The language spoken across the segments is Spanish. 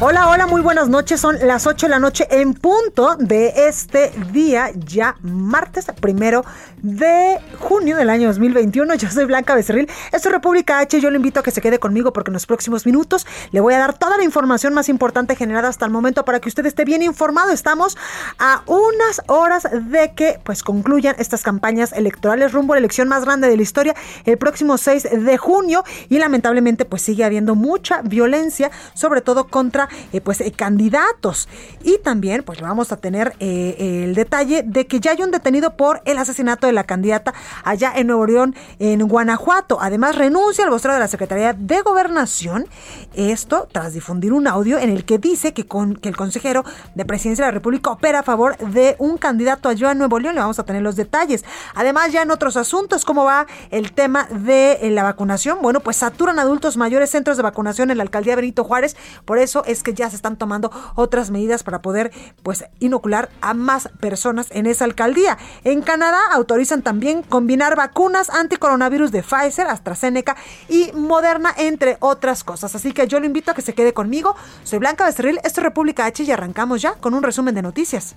Hola, hola, muy buenas noches. Son las 8 de la noche en punto de este día, ya martes primero de junio del año 2021. Yo soy Blanca Becerril. Esto es República H. Yo le invito a que se quede conmigo porque en los próximos minutos le voy a dar toda la información más importante generada hasta el momento para que usted esté bien informado. Estamos a unas horas de que pues concluyan estas campañas electorales rumbo a la elección más grande de la historia el próximo 6 de junio y lamentablemente pues sigue habiendo mucha violencia, sobre todo contra eh, pues eh, candidatos. Y también pues vamos a tener eh, el detalle de que ya hay un detenido por el asesinato de la candidata allá en Nuevo León, en Guanajuato. Además renuncia al vocero de la Secretaría de Gobernación. Esto tras difundir un audio en el que dice que, con, que el consejero de Presidencia de la República opera a favor de un candidato allá en Nuevo León. Le vamos a tener los detalles. Además ya en otros asuntos, ¿cómo va el tema de la vacunación? Bueno, pues saturan adultos mayores centros de vacunación en la alcaldía Benito Juárez. Por eso es que ya se están tomando otras medidas para poder pues inocular a más personas en esa alcaldía. En Canadá autorizan también combinar vacunas anticoronavirus de Pfizer, AstraZeneca y Moderna entre otras cosas. Así que yo lo invito a que se quede conmigo. Soy Blanca Becerril, esto es República H y arrancamos ya con un resumen de noticias.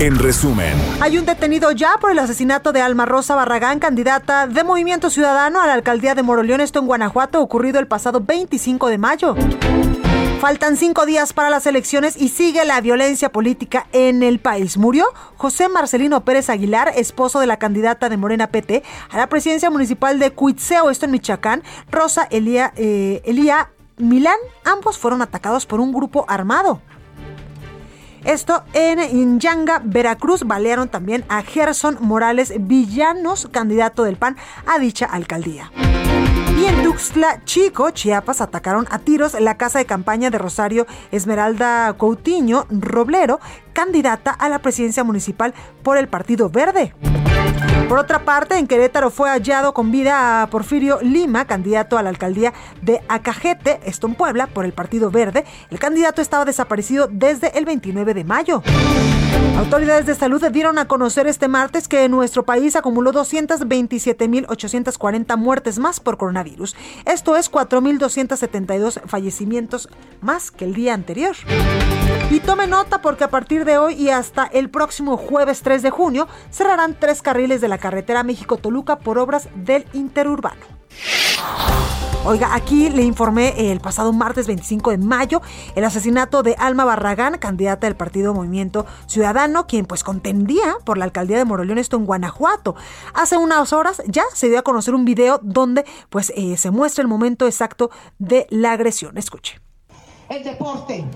En resumen, Hay un detenido ya por el asesinato de Alma Rosa Barragán, candidata de Movimiento Ciudadano a la alcaldía de Moroleón, esto en Guanajuato, ocurrido el pasado 25 de mayo. Faltan cinco días para las elecciones y sigue la violencia política en el país. Murió José Marcelino Pérez Aguilar, esposo de la candidata de Morena PT a la presidencia municipal de Cuitzeo, esto en Michoacán. Rosa Elía, eh, Elía Milán, ambos fueron atacados por un grupo armado. Esto en Inyanga, Veracruz, balearon también a Gerson Morales Villanos, candidato del PAN a dicha alcaldía. Y en Tuxtla Chico, Chiapas, atacaron a tiros la casa de campaña de Rosario Esmeralda Coutinho Roblero, candidata a la presidencia municipal por el Partido Verde. Por otra parte, en Querétaro fue hallado con vida a Porfirio Lima, candidato a la alcaldía de Acajete, esto en Puebla, por el Partido Verde. El candidato estaba desaparecido desde el 29 de mayo. Autoridades de salud dieron a conocer este martes que nuestro país acumuló 227.840 muertes más por coronavirus. Esto es 4.272 fallecimientos más que el día anterior. Y tome nota porque a partir de hoy y hasta el próximo jueves 3 de junio cerrarán tres carriles de la carretera México-Toluca por obras del interurbano. Oiga, aquí le informé el pasado martes 25 de mayo el asesinato de Alma Barragán, candidata del partido Movimiento Ciudadano, quien pues contendía por la alcaldía de Moroleón, esto en Guanajuato. Hace unas horas ya se dio a conocer un video donde pues eh, se muestra el momento exacto de la agresión. Escuche. el deporte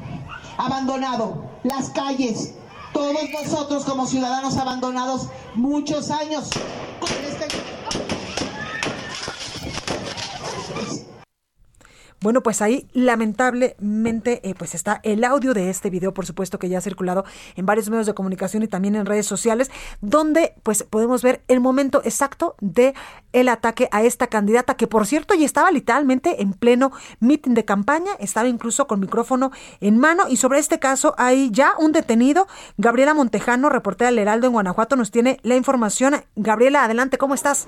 abandonado, las calles, todos nosotros como ciudadanos abandonados muchos años este Bueno, pues ahí lamentablemente eh, pues está el audio de este video, por supuesto que ya ha circulado en varios medios de comunicación y también en redes sociales, donde pues podemos ver el momento exacto de el ataque a esta candidata, que por cierto ya estaba literalmente en pleno mitin de campaña, estaba incluso con micrófono en mano y sobre este caso hay ya un detenido, Gabriela Montejano, reportera del Heraldo en Guanajuato, nos tiene la información. Gabriela, adelante, ¿cómo estás?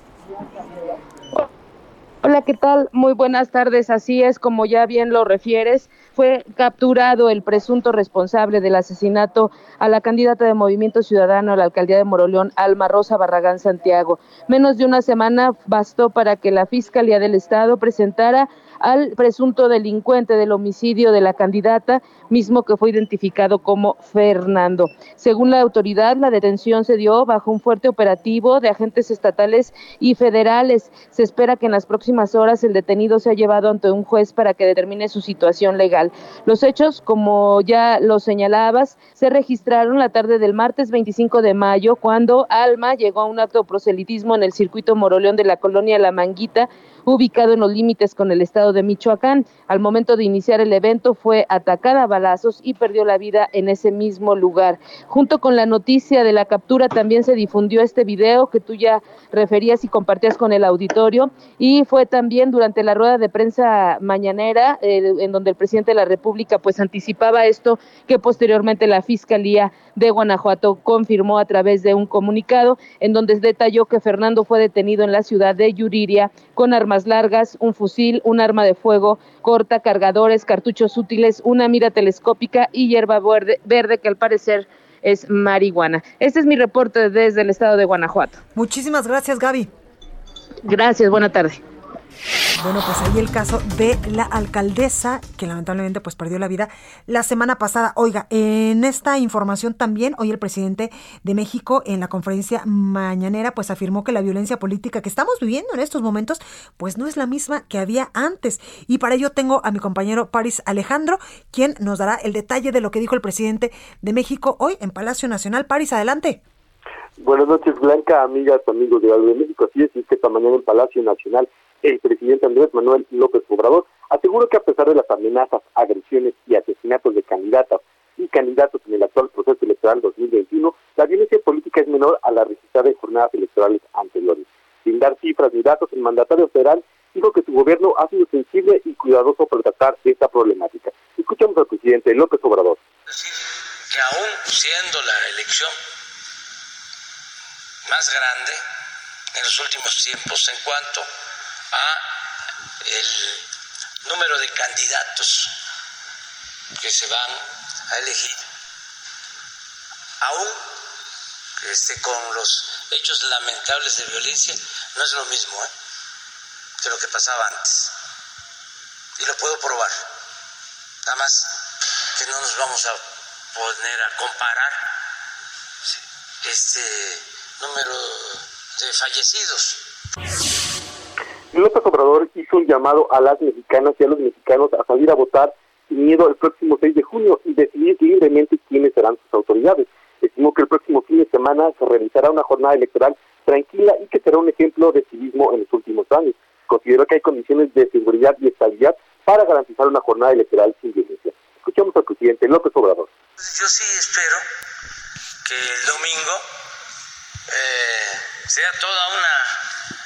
Hola, ¿qué tal? Muy buenas tardes. Así es, como ya bien lo refieres, fue capturado el presunto responsable del asesinato a la candidata de Movimiento Ciudadano a la alcaldía de Moroleón, Alma Rosa Barragán Santiago. Menos de una semana bastó para que la Fiscalía del Estado presentara al presunto delincuente del homicidio de la candidata, mismo que fue identificado como Fernando. Según la autoridad, la detención se dio bajo un fuerte operativo de agentes estatales y federales. Se espera que en las próximas horas el detenido sea llevado ante un juez para que determine su situación legal. Los hechos, como ya lo señalabas, se registraron la tarde del martes 25 de mayo, cuando Alma llegó a un acto de proselitismo en el circuito Moroleón de la colonia La Manguita, ubicado en los límites con el estado de Michoacán. Al momento de iniciar el evento fue atacada a y perdió la vida en ese mismo lugar. Junto con la noticia de la captura también se difundió este video que tú ya referías y compartías con el auditorio y fue también durante la rueda de prensa mañanera eh, en donde el presidente de la República pues anticipaba esto que posteriormente la Fiscalía de Guanajuato confirmó a través de un comunicado en donde detalló que Fernando fue detenido en la ciudad de Yuriria con armas largas, un fusil, un arma de fuego corta, cargadores, cartuchos útiles, una mira telescópica y hierba verde, verde que al parecer es marihuana. Este es mi reporte desde el estado de Guanajuato. Muchísimas gracias, Gaby. Gracias, buena tarde. Bueno, pues ahí el caso de la alcaldesa que lamentablemente pues perdió la vida la semana pasada. Oiga, en esta información también hoy el presidente de México en la conferencia mañanera pues afirmó que la violencia política que estamos viviendo en estos momentos pues no es la misma que había antes. Y para ello tengo a mi compañero Paris Alejandro, quien nos dará el detalle de lo que dijo el presidente de México hoy en Palacio Nacional. Paris, adelante. Buenas noches, Blanca, amigas, amigos de de México. Así es que esta mañana en Palacio Nacional el presidente Andrés Manuel López Obrador aseguró que a pesar de las amenazas, agresiones y asesinatos de candidatas y candidatos en el actual proceso electoral 2021, la violencia política es menor a la registrada en jornadas electorales anteriores. Sin dar cifras ni datos, el mandatario federal dijo que su gobierno ha sido sensible y cuidadoso para tratar esta problemática. Escuchamos al presidente López Obrador. que aún siendo la elección más grande en los últimos tiempos en cuanto a el número de candidatos que se van a elegir, aún este, con los hechos lamentables de violencia, no es lo mismo ¿eh? que lo que pasaba antes. Y lo puedo probar. Nada más que no nos vamos a poner a comparar este número de fallecidos López Obrador hizo un llamado a las mexicanas y a los mexicanos a salir a votar sin miedo el próximo 6 de junio y decidir libremente quiénes serán sus autoridades. Estimó que el próximo fin de semana se realizará una jornada electoral tranquila y que será un ejemplo de civismo en los últimos años. Consideró que hay condiciones de seguridad y estabilidad para garantizar una jornada electoral sin violencia. Escuchamos al presidente López Obrador. Yo sí espero que el domingo eh, sea toda una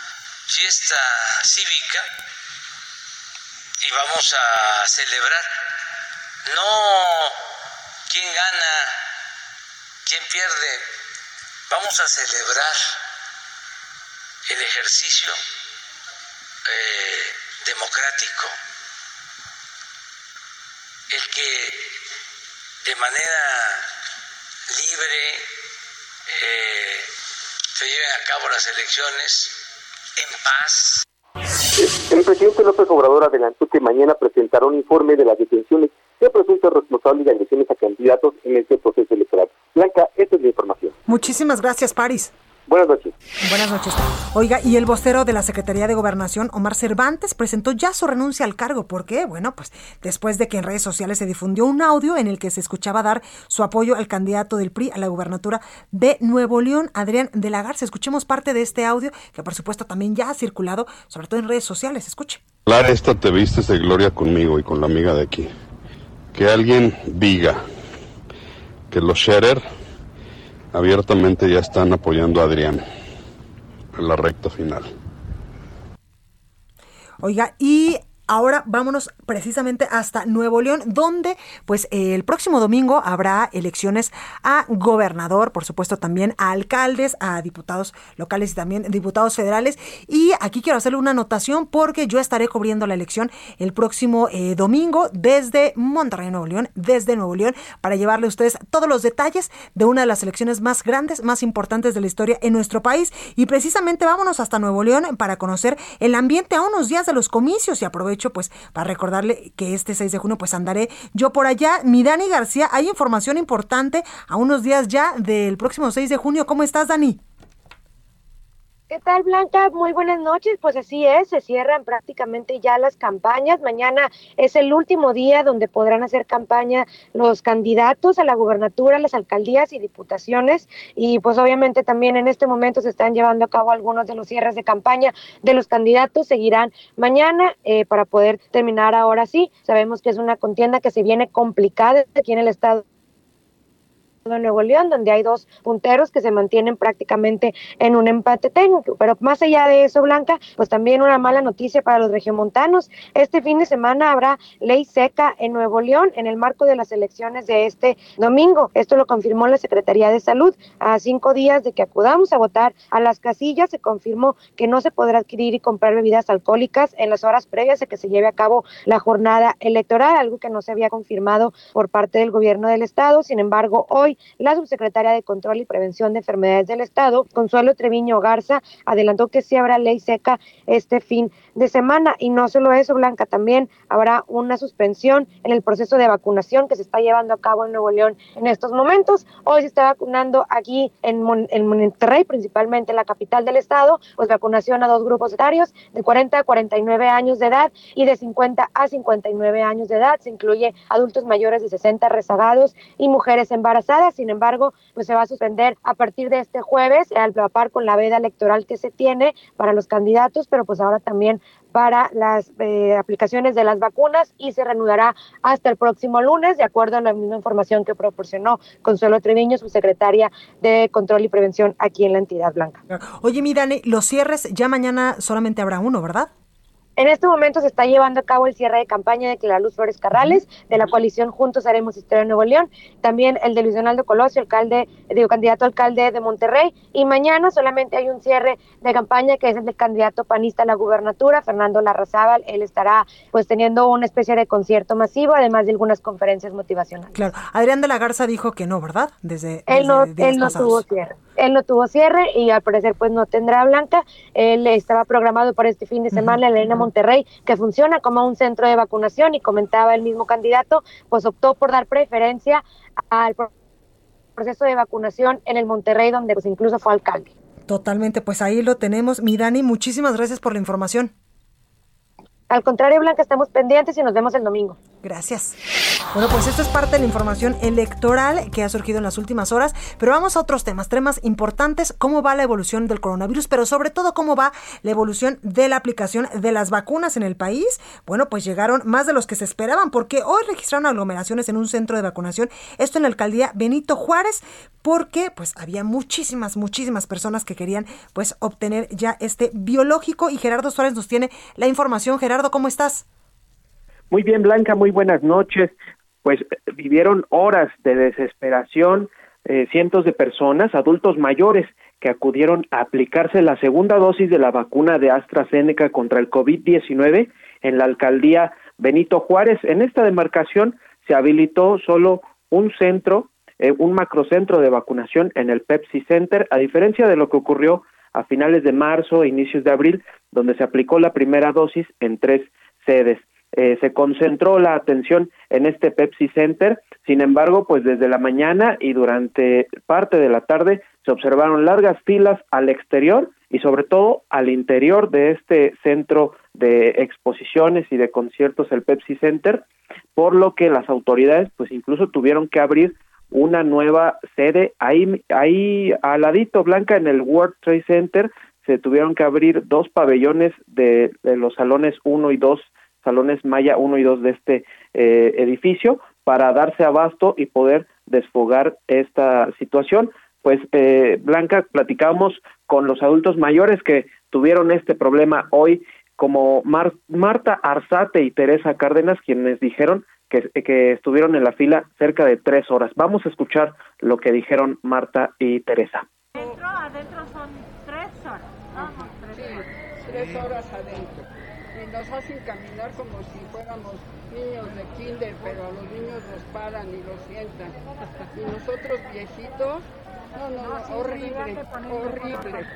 fiesta cívica y vamos a celebrar. No quién gana, quién pierde, vamos a celebrar el ejercicio eh, democrático, el que de manera libre eh, se lleven a cabo las elecciones en paz. El presidente López Obrador adelantó que mañana presentará un informe de las detenciones de presuntos responsables de agresiones a candidatos en este proceso electoral. Blanca, esta es la información. Muchísimas gracias, Paris. Buenas noches. Buenas noches. Oiga, y el vocero de la Secretaría de Gobernación, Omar Cervantes, presentó ya su renuncia al cargo. ¿Por qué? Bueno, pues después de que en redes sociales se difundió un audio en el que se escuchaba dar su apoyo al candidato del PRI a la gubernatura de Nuevo León, Adrián de la Garza. Escuchemos parte de este audio que por supuesto también ya ha circulado, sobre todo en redes sociales. Escuche. Lara, esta te vistes de gloria conmigo y con la amiga de aquí. Que alguien diga que los Scherer abiertamente ya están apoyando a Adrián en la recta final. Oiga, y Ahora vámonos precisamente hasta Nuevo León, donde pues el próximo domingo habrá elecciones a gobernador, por supuesto también a alcaldes, a diputados locales y también diputados federales. Y aquí quiero hacerle una anotación porque yo estaré cubriendo la elección el próximo eh, domingo desde Monterrey, Nuevo León, desde Nuevo León, para llevarle a ustedes todos los detalles de una de las elecciones más grandes, más importantes de la historia en nuestro país. Y precisamente vámonos hasta Nuevo León para conocer el ambiente a unos días de los comicios y aprovecho pues para recordarle que este 6 de junio pues andaré yo por allá. Mi Dani García, hay información importante a unos días ya del próximo 6 de junio. ¿Cómo estás, Dani? ¿Qué tal, Blanca? Muy buenas noches. Pues así es, se cierran prácticamente ya las campañas. Mañana es el último día donde podrán hacer campaña los candidatos a la gubernatura, las alcaldías y diputaciones. Y pues obviamente también en este momento se están llevando a cabo algunos de los cierres de campaña de los candidatos. Seguirán mañana eh, para poder terminar ahora sí. Sabemos que es una contienda que se viene complicada aquí en el estado de Nuevo León, donde hay dos punteros que se mantienen prácticamente en un empate técnico. Pero más allá de eso, Blanca, pues también una mala noticia para los regiomontanos. Este fin de semana habrá ley seca en Nuevo León en el marco de las elecciones de este domingo. Esto lo confirmó la Secretaría de Salud. A cinco días de que acudamos a votar a las casillas, se confirmó que no se podrá adquirir y comprar bebidas alcohólicas en las horas previas a que se lleve a cabo la jornada electoral, algo que no se había confirmado por parte del gobierno del estado. Sin embargo, hoy la subsecretaria de Control y Prevención de Enfermedades del Estado, Consuelo Treviño Garza, adelantó que sí habrá ley seca este fin de semana. Y no solo eso, Blanca, también habrá una suspensión en el proceso de vacunación que se está llevando a cabo en Nuevo León en estos momentos. Hoy se está vacunando aquí en, Monterrey, principalmente en la capital del estado, pues vacunación a dos grupos etarios de 40 a 49 años de edad y de 50 a 59 años de edad. Se incluye adultos mayores de 60 rezagados y mujeres embarazadas sin embargo, pues se va a suspender a partir de este jueves al par con la veda electoral que se tiene para los candidatos, pero pues ahora también para las eh, aplicaciones de las vacunas y se reanudará hasta el próximo lunes, de acuerdo a la misma información que proporcionó Consuelo Treviño, su secretaria de Control y Prevención aquí en la entidad blanca. Oye, mi Dani, los cierres ya mañana solamente habrá uno, ¿verdad? En este momento se está llevando a cabo el cierre de campaña de Claraluz Flores Carrales, de la coalición Juntos Haremos Historia de Nuevo León, también el de Luis Donaldo Colosio, alcalde, digo, candidato alcalde de Monterrey, y mañana solamente hay un cierre de campaña que es el del candidato panista a la gubernatura, Fernando Larrazábal, él estará pues teniendo una especie de concierto masivo, además de algunas conferencias motivacionales. Claro, Adrián de la Garza dijo que no, ¿verdad? Desde, él no, él no tuvo cierre él no tuvo cierre y al parecer pues no tendrá Blanca. Él estaba programado para este fin de semana la Arena Monterrey, que funciona como un centro de vacunación y comentaba el mismo candidato, pues optó por dar preferencia al proceso de vacunación en el Monterrey, donde pues incluso fue alcalde. Totalmente, pues ahí lo tenemos. Mi Dani, muchísimas gracias por la información. Al contrario, Blanca, estamos pendientes y nos vemos el domingo. Gracias. Bueno, pues esto es parte de la información electoral que ha surgido en las últimas horas, pero vamos a otros temas, temas importantes, cómo va la evolución del coronavirus, pero sobre todo cómo va la evolución de la aplicación de las vacunas en el país. Bueno, pues llegaron más de los que se esperaban, porque hoy registraron aglomeraciones en un centro de vacunación, esto en la alcaldía Benito Juárez, porque pues había muchísimas, muchísimas personas que querían pues obtener ya este biológico y Gerardo Suárez nos tiene la información. Gerardo, ¿cómo estás? Muy bien, Blanca, muy buenas noches. Pues vivieron horas de desesperación eh, cientos de personas, adultos mayores, que acudieron a aplicarse la segunda dosis de la vacuna de AstraZeneca contra el COVID-19 en la alcaldía Benito Juárez. En esta demarcación se habilitó solo un centro eh, un macrocentro de vacunación en el Pepsi Center, a diferencia de lo que ocurrió a finales de marzo e inicios de abril, donde se aplicó la primera dosis en tres sedes. Eh, se concentró la atención en este Pepsi Center, sin embargo, pues desde la mañana y durante parte de la tarde se observaron largas filas al exterior y sobre todo al interior de este centro de exposiciones y de conciertos, el Pepsi Center, por lo que las autoridades pues incluso tuvieron que abrir una nueva sede ahí ahí al ladito Blanca en el World Trade Center. Se tuvieron que abrir dos pabellones de, los salones 1 y 2 salones Maya 1 y 2 de este eh, edificio para darse abasto y poder desfogar esta situación pues eh, Blanca platicamos con los adultos mayores que tuvieron este problema hoy como Marta Arzate y Teresa Cárdenas quienes dijeron que, que estuvieron en la fila cerca de tres horas. Vamos a escuchar lo que dijeron Marta y Teresa. Adentro, adentro son tres horas. Vamos, tres, horas. tres horas adentro. Nos hacen caminar como si fuéramos niños de kinder, pero a los niños nos paran y los sientan. Y nosotros viejitos, no, no, no horrible, horrible.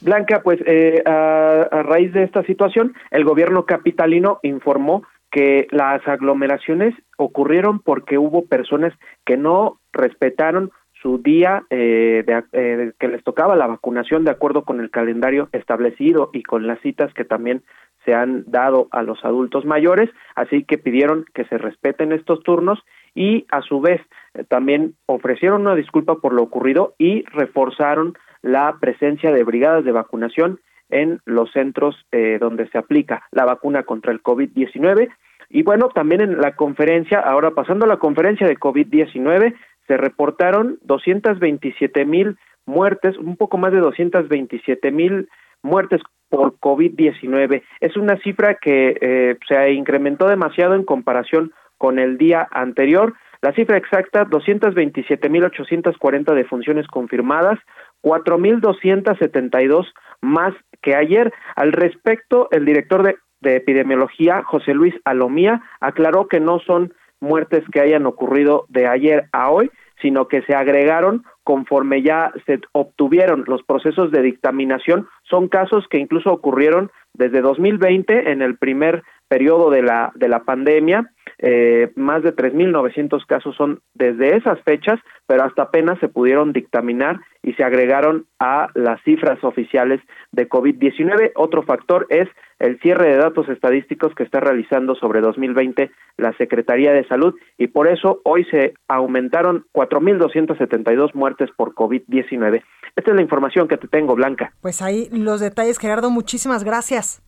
Blanca, pues eh, a, raíz de esta situación, el gobierno capitalino informó que las aglomeraciones ocurrieron porque hubo personas que no respetaron su día eh, de, eh, que les tocaba la vacunación de acuerdo con el calendario establecido y con las citas que también se han dado a los adultos mayores, así que pidieron que se respeten estos turnos y a su vez eh, también ofrecieron una disculpa por lo ocurrido y reforzaron la presencia de brigadas de vacunación en los centros eh, donde se aplica la vacuna contra el COVID-19. Y bueno, también en la conferencia, ahora pasando a la conferencia de COVID-19, se reportaron 227 mil muertes, un poco más de 227 mil muertes por COVID-19. Es una cifra que eh, se incrementó demasiado en comparación con el día anterior. La cifra exacta, 227.840 defunciones confirmadas, 4.272 más que ayer. Al respecto, el director de, de epidemiología, José Luis Alomía, aclaró que no son muertes que hayan ocurrido de ayer a hoy, sino que se agregaron conforme ya se obtuvieron los procesos de dictaminación. Son casos que incluso ocurrieron desde 2020 en el primer periodo de la de la pandemia eh, más de 3.900 casos son desde esas fechas, pero hasta apenas se pudieron dictaminar y se agregaron a las cifras oficiales de COVID-19. Otro factor es el cierre de datos estadísticos que está realizando sobre 2020 la Secretaría de Salud y por eso hoy se aumentaron 4.272 muertes por COVID-19. Esta es la información que te tengo, Blanca. Pues ahí los detalles, Gerardo. Muchísimas gracias.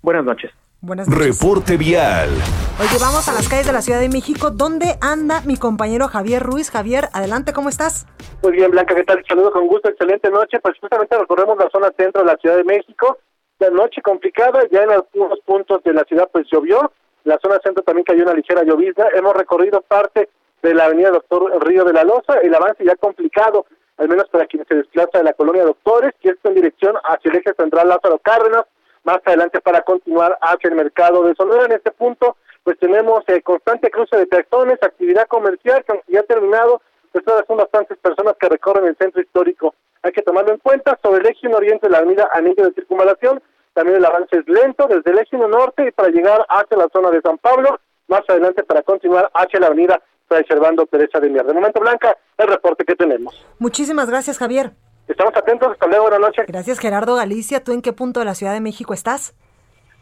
Buenas noches. Buenas noches. Reporte vial. Oye, vamos a las calles de la Ciudad de México. ¿Dónde anda mi compañero Javier Ruiz? Javier, adelante, ¿cómo estás? Muy bien, Blanca, ¿qué tal? Saludos con gusto, excelente noche. Pues justamente recorremos la zona centro de la Ciudad de México. La noche complicada, ya en algunos puntos de la ciudad pues llovió. La zona centro también cayó una ligera llovizna. Hemos recorrido parte de la avenida Doctor Río de la Loza. El avance ya complicado, al menos para quienes se desplaza de la colonia Doctores, y esto en dirección hacia el eje central Lázaro Cárdenas más adelante para continuar hacia el mercado de Sonora. En este punto, pues tenemos eh, constante cruce de personas, actividad comercial que ya ha terminado, pues todavía son bastantes personas que recorren el centro histórico. Hay que tomarlo en cuenta. Sobre el eje oriente de la avenida Anillo de Circunvalación, también el avance es lento desde el eje norte y para llegar hacia la zona de San Pablo, más adelante para continuar hacia la avenida Fray Servando Teresa de Mier. De momento, Blanca, el reporte que tenemos. Muchísimas gracias, Javier. Estamos atentos, hasta luego, buenas noches. Gracias, Gerardo Galicia. ¿Tú en qué punto de la Ciudad de México estás?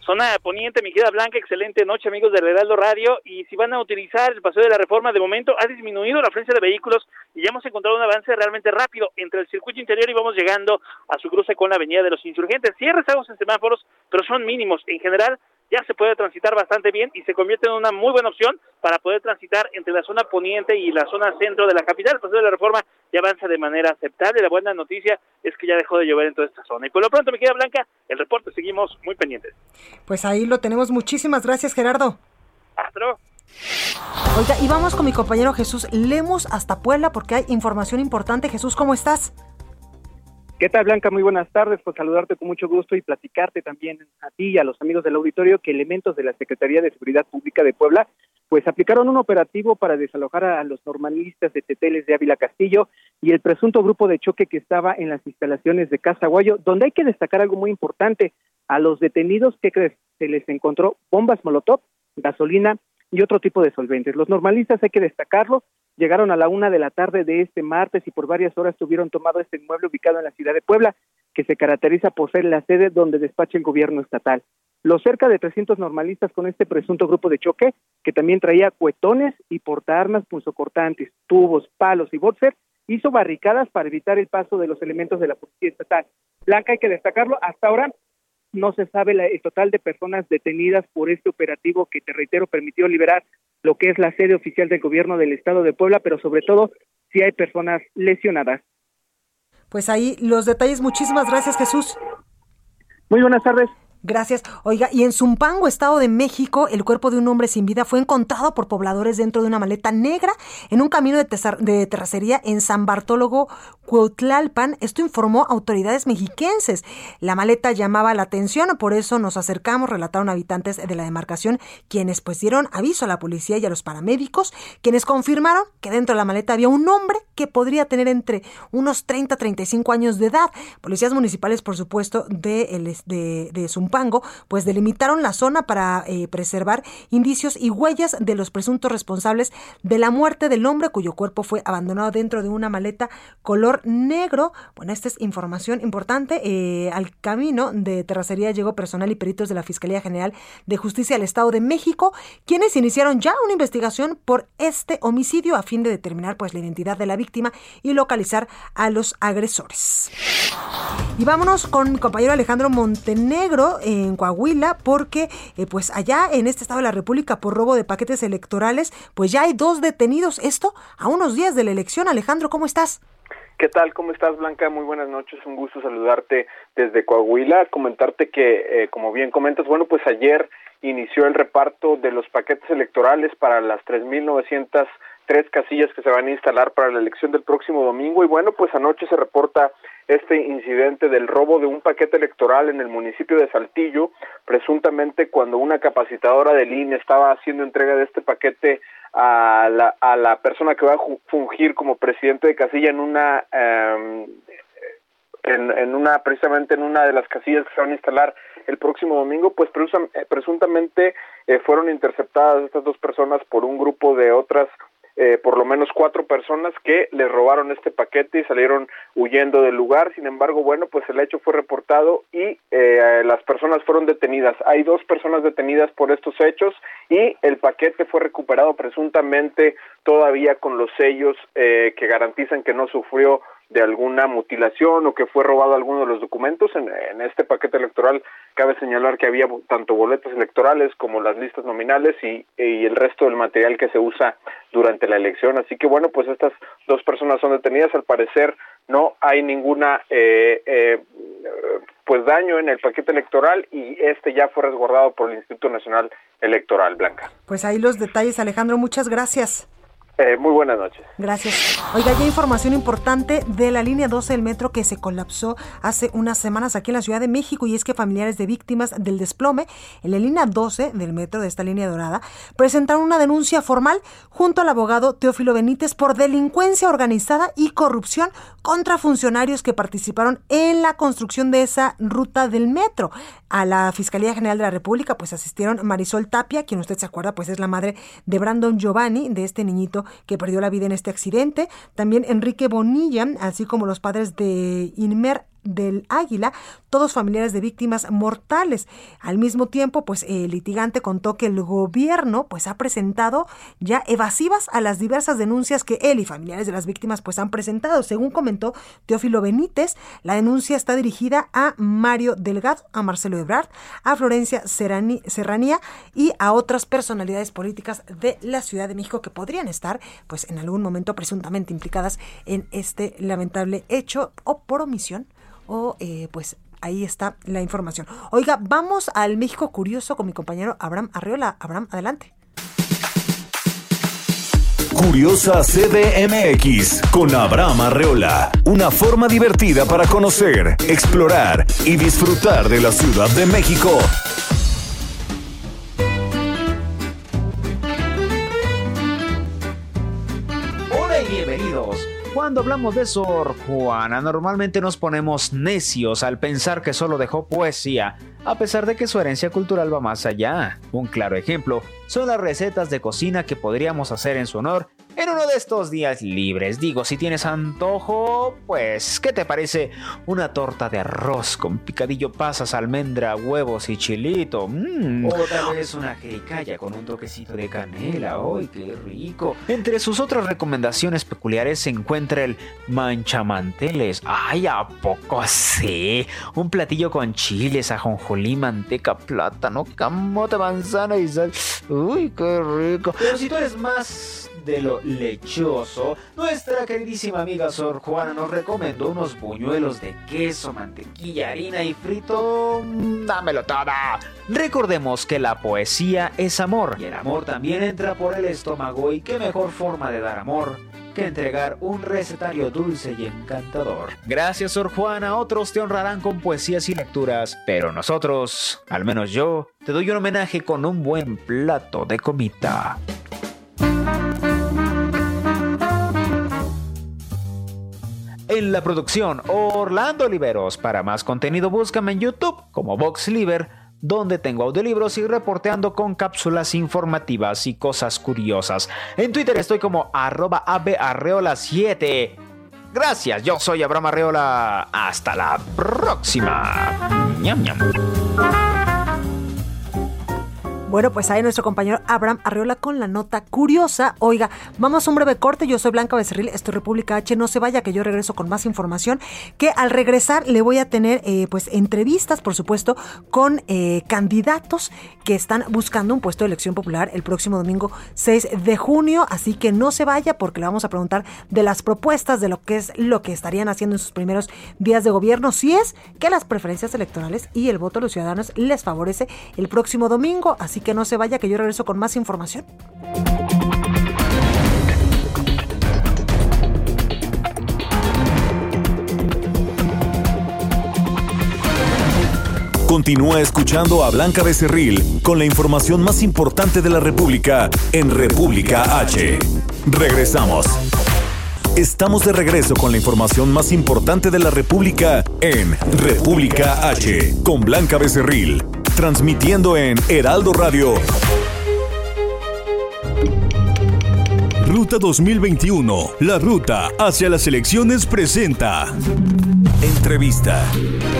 Zona Poniente, mi querida Blanca, excelente noche, amigos de Heraldo Radio. Y si van a utilizar el paseo de la reforma, de momento ha disminuido la afluencia de vehículos y ya hemos encontrado un avance realmente rápido entre el circuito interior y vamos llegando a su cruce con la Avenida de los Insurgentes. Cierres rezagos en semáforos, pero son mínimos. En general, ya se puede transitar bastante bien y se convierte en una muy buena opción para poder transitar entre la zona poniente y la zona centro de la capital. El de la reforma ya avanza de manera aceptable. La buena noticia es que ya dejó de llover en toda esta zona. Y por lo pronto, me queda Blanca, el reporte seguimos muy pendientes. Pues ahí lo tenemos. Muchísimas gracias, Gerardo. Hasta luego. Oiga, y vamos con mi compañero Jesús Lemos hasta Puebla porque hay información importante. Jesús, ¿cómo estás? ¿Qué tal, Blanca? Muy buenas tardes. Pues saludarte con mucho gusto y platicarte también a ti y a los amigos del auditorio que elementos de la Secretaría de Seguridad Pública de Puebla pues aplicaron un operativo para desalojar a los normalistas de Teteles de Ávila Castillo y el presunto grupo de choque que estaba en las instalaciones de Casa Guayo, donde hay que destacar algo muy importante. A los detenidos, ¿qué crees? Se les encontró bombas molotov, gasolina y otro tipo de solventes. Los normalistas, hay que destacarlo, llegaron a la una de la tarde de este martes y por varias horas tuvieron tomado este inmueble ubicado en la ciudad de Puebla, que se caracteriza por ser la sede donde despacha el gobierno estatal. Los cerca de 300 normalistas con este presunto grupo de choque, que también traía cuetones y portaarmas punzocortantes, tubos, palos y boxer, hizo barricadas para evitar el paso de los elementos de la policía estatal. Blanca, hay que destacarlo, hasta ahora no se sabe la, el total de personas detenidas por este operativo que, te reitero, permitió liberar lo que es la sede oficial del gobierno del estado de Puebla, pero sobre todo si hay personas lesionadas. Pues ahí los detalles. Muchísimas gracias, Jesús. Muy buenas tardes. Gracias. Oiga, y en Zumpango, Estado de México, el cuerpo de un hombre sin vida fue encontrado por pobladores dentro de una maleta negra en un camino de, de terracería en San Bartólogo, Cuautlalpan. Esto informó autoridades mexiquenses. La maleta llamaba la atención, por eso nos acercamos, relataron habitantes de la demarcación, quienes pues dieron aviso a la policía y a los paramédicos, quienes confirmaron que dentro de la maleta había un hombre que podría tener entre unos 30 a 35 años de edad. Policías municipales, por supuesto, de, de, Zumpango, pues delimitaron la zona para eh, preservar indicios y huellas de los presuntos responsables de la muerte del hombre cuyo cuerpo fue abandonado dentro de una maleta color negro. Bueno, esta es información importante. Eh, al camino de terracería llegó personal y peritos de la Fiscalía General de Justicia del Estado de México, quienes iniciaron ya una investigación por este homicidio a fin de determinar pues la identidad de la víctima y localizar a los agresores. Y vámonos con mi compañero Alejandro Montenegro en Coahuila, porque eh, pues allá en este estado de la República por robo de paquetes electorales, pues ya hay dos detenidos. Esto a unos días de la elección. Alejandro, ¿cómo estás? ¿Qué tal? ¿Cómo estás, Blanca? Muy buenas noches. Un gusto saludarte desde Coahuila. Comentarte que, eh, como bien comentas, bueno, pues ayer inició el reparto de los paquetes electorales para las 3.900 tres casillas que se van a instalar para la elección del próximo domingo y bueno, pues anoche se reporta este incidente del robo de un paquete electoral en el municipio de Saltillo, presuntamente cuando una capacitadora del INE estaba haciendo entrega de este paquete a la, a la persona que va a fungir como presidente de casilla en una em, en, en, una precisamente en una de las casillas que se van a instalar el próximo domingo, pues presuntamente eh, fueron interceptadas estas dos personas por un grupo de otras eh, por lo menos cuatro personas que le robaron este paquete y salieron huyendo del lugar. Sin embargo, bueno, pues el hecho fue reportado y eh, las personas fueron detenidas. Hay dos personas detenidas por estos hechos y el paquete fue recuperado presuntamente todavía con los sellos eh, que garantizan que no sufrió de alguna mutilación o que fue robado alguno de los documentos. En, este paquete electoral cabe señalar que había tanto boletas electorales como las listas nominales y, el resto del material que se usa durante la elección. Así que bueno, pues estas dos personas son detenidas. Al parecer no hay ninguna eh, eh, pues daño en el paquete electoral y este ya fue resguardado por el Instituto Nacional Electoral Blanca. Pues ahí los detalles, Alejandro. Muchas gracias. Eh, muy buenas noches. Gracias. Oiga, ya información importante de la línea 12 del metro que se colapsó hace unas semanas aquí en la Ciudad de México y es que familiares de víctimas del desplome en la línea 12 del metro de esta línea dorada presentaron una denuncia formal junto al abogado Teófilo Benítez por delincuencia organizada y corrupción contra funcionarios que participaron en la construcción de esa ruta del metro. A la Fiscalía General de la República pues asistieron Marisol Tapia, quien usted se acuerda pues es la madre de Brandon Giovanni, de este niñito que perdió la vida en este accidente. También Enrique Bonilla, así como los padres de Inmer del Águila, todos familiares de víctimas mortales. Al mismo tiempo, pues el litigante contó que el gobierno pues ha presentado ya evasivas a las diversas denuncias que él y familiares de las víctimas pues han presentado. Según comentó Teófilo Benítez, la denuncia está dirigida a Mario Delgado, a Marcelo Ebrard, a Florencia Serranía y a otras personalidades políticas de la Ciudad de México que podrían estar pues en algún momento presuntamente implicadas en este lamentable hecho o por omisión o eh, pues ahí está la información. Oiga, vamos al México Curioso con mi compañero Abraham Arreola. Abraham, adelante. Curiosa CDMX con Abraham Arreola. Una forma divertida para conocer, explorar y disfrutar de la Ciudad de México. Cuando hablamos de Sor Juana, normalmente nos ponemos necios al pensar que solo dejó poesía, a pesar de que su herencia cultural va más allá. Un claro ejemplo son las recetas de cocina que podríamos hacer en su honor en uno de estos días libres. Digo, si tienes antojo, pues, ¿qué te parece? Una torta de arroz con picadillo pasas, almendra, huevos y chilito. Mm. O tal vez una jericaya con un toquecito de canela. ¡Ay, qué rico! Entre sus otras recomendaciones peculiares se encuentra el manchamanteles. ¡Ay, a poco así! Un platillo con chiles, ajonjolí, manteca, plátano, camote, manzana y sal. ¡Uy, qué rico! Pero si tú eres más de lo lechoso, nuestra queridísima amiga Sor Juana nos recomendó unos buñuelos de queso, mantequilla, harina y frito. Dámelo todo. Recordemos que la poesía es amor y el amor también entra por el estómago y qué mejor forma de dar amor que entregar un recetario dulce y encantador. Gracias, Sor Juana. Otros te honrarán con poesías y lecturas, pero nosotros, al menos yo, te doy un homenaje con un buen plato de comida. En la producción, Orlando Oliveros. Para más contenido, búscame en YouTube como VoxLiver donde tengo audiolibros y reporteando con cápsulas informativas y cosas curiosas. En Twitter estoy como arroba abearreola7. Gracias, yo soy Abraham Arreola. Hasta la próxima. Bueno, pues ahí nuestro compañero Abraham Arriola con la nota curiosa. Oiga, vamos a un breve corte. Yo soy Blanca Becerril, esto es República H. No se vaya, que yo regreso con más información. Que al regresar le voy a tener, eh, pues, entrevistas, por supuesto, con eh, candidatos que están buscando un puesto de elección popular el próximo domingo 6 de junio. Así que no se vaya, porque le vamos a preguntar de las propuestas, de lo que es lo que estarían haciendo en sus primeros días de gobierno. Si es que las preferencias electorales y el voto de los ciudadanos les favorece el próximo domingo. Así que no se vaya, que yo regreso con más información. Continúa escuchando a Blanca Becerril con la información más importante de la República en República H. Regresamos. Estamos de regreso con la información más importante de la República en República H con Blanca Becerril transmitiendo en Heraldo Radio. Ruta 2021, la ruta hacia las elecciones presenta. Entrevista.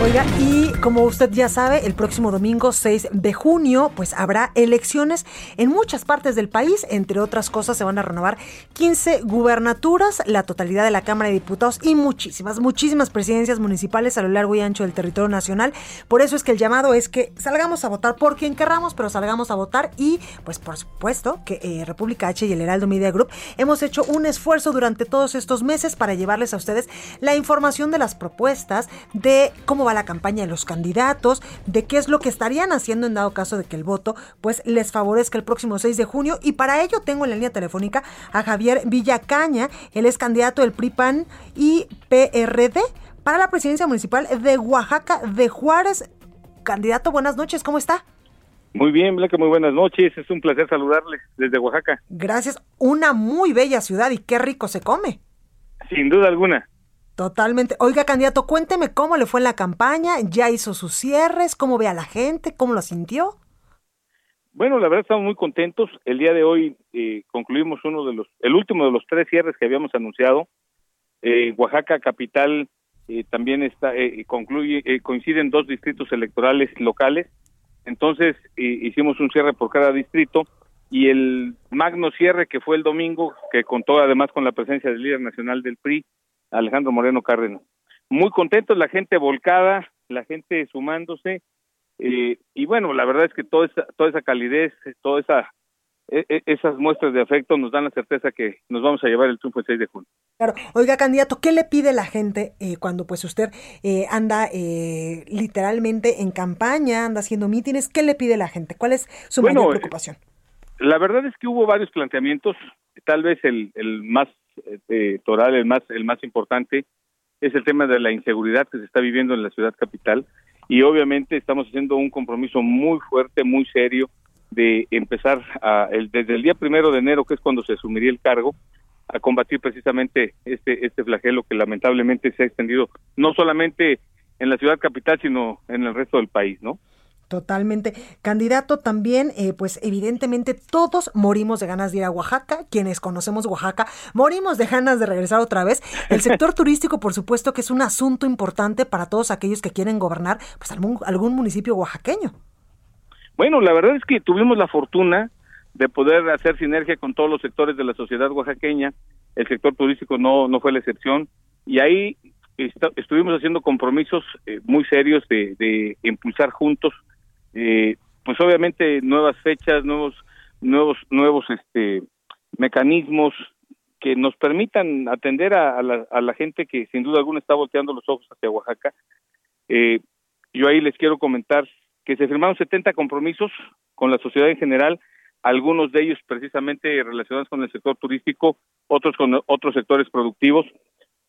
Oiga, y como usted ya sabe, el próximo domingo 6 de junio, pues habrá elecciones en muchas partes del país. Entre otras cosas, se van a renovar 15 gubernaturas, la totalidad de la Cámara de Diputados y muchísimas, muchísimas presidencias municipales a lo largo y ancho del territorio nacional. Por eso es que el llamado es que salgamos a votar por quien querramos, pero salgamos a votar y, pues por supuesto, que eh, República H y el Heraldo Media Group hemos hecho un esfuerzo durante todos estos meses para llevarles a ustedes la información de las propuestas de cómo va la campaña de los candidatos, de qué es lo que estarían haciendo en dado caso de que el voto pues les favorezca el próximo 6 de junio y para ello tengo en la línea telefónica a Javier Villacaña, él es candidato del PRIPAN y PRD para la presidencia municipal de Oaxaca de Juárez. Candidato, buenas noches, ¿cómo está? Muy bien, Blanca, muy buenas noches. Es un placer saludarles desde Oaxaca. Gracias. Una muy bella ciudad y qué rico se come. Sin duda alguna. Totalmente. Oiga, candidato, cuénteme cómo le fue en la campaña, ya hizo sus cierres, cómo ve a la gente, cómo lo sintió. Bueno, la verdad estamos muy contentos. El día de hoy eh, concluimos uno de los, el último de los tres cierres que habíamos anunciado. Eh, Oaxaca capital eh, también está, concluye, coinciden dos distritos electorales locales. Entonces hicimos un cierre por cada distrito y el magno cierre que fue el domingo, que contó además con la presencia del líder nacional del PRI, Alejandro Moreno Cárdenas. Muy contentos, la gente volcada, la gente sumándose, eh, y bueno, la verdad es que toda esa, toda esa calidez, toda esa esas muestras de afecto nos dan la certeza que nos vamos a llevar el triunfo el 6 de junio. Claro, oiga candidato, ¿qué le pide la gente eh, cuando pues usted eh, anda literalmente en campaña, anda haciendo mítines? ¿Qué le pide la gente? ¿Cuál es su mayor preocupación? La verdad es que hubo varios planteamientos, tal vez el, el más eh, toral, el más, el más importante, es el tema de la inseguridad que se está viviendo en la ciudad capital y obviamente estamos haciendo un compromiso muy fuerte, muy serio de empezar a, el, desde el día primero de enero, que es cuando se asumiría el cargo, a combatir precisamente este, este flagelo que lamentablemente se ha extendido no solamente en la ciudad capital, sino en el resto del país, ¿no? Totalmente. Candidato también, eh, pues evidentemente todos morimos de ganas de ir a Oaxaca. Quienes conocemos Oaxaca, morimos de ganas de regresar otra vez. El sector turístico, por supuesto, que es un asunto importante para todos aquellos que quieren gobernar pues algún, algún municipio oaxaqueño. Bueno, la verdad es que tuvimos la fortuna de poder hacer sinergia con todos los sectores de la sociedad oaxaqueña. El sector turístico no, no fue la excepción. Y ahí estuvimos haciendo compromisos eh, muy serios de, de impulsar juntos eh, pues obviamente nuevas fechas, nuevos, nuevos, nuevos este mecanismos que nos permitan atender a, la, a la gente que sin duda alguna está volteando los ojos hacia Oaxaca. Eh, yo ahí les quiero comentar que se firmaron 70 compromisos con la sociedad en general, algunos de ellos precisamente relacionados con el sector turístico, otros con otros sectores productivos,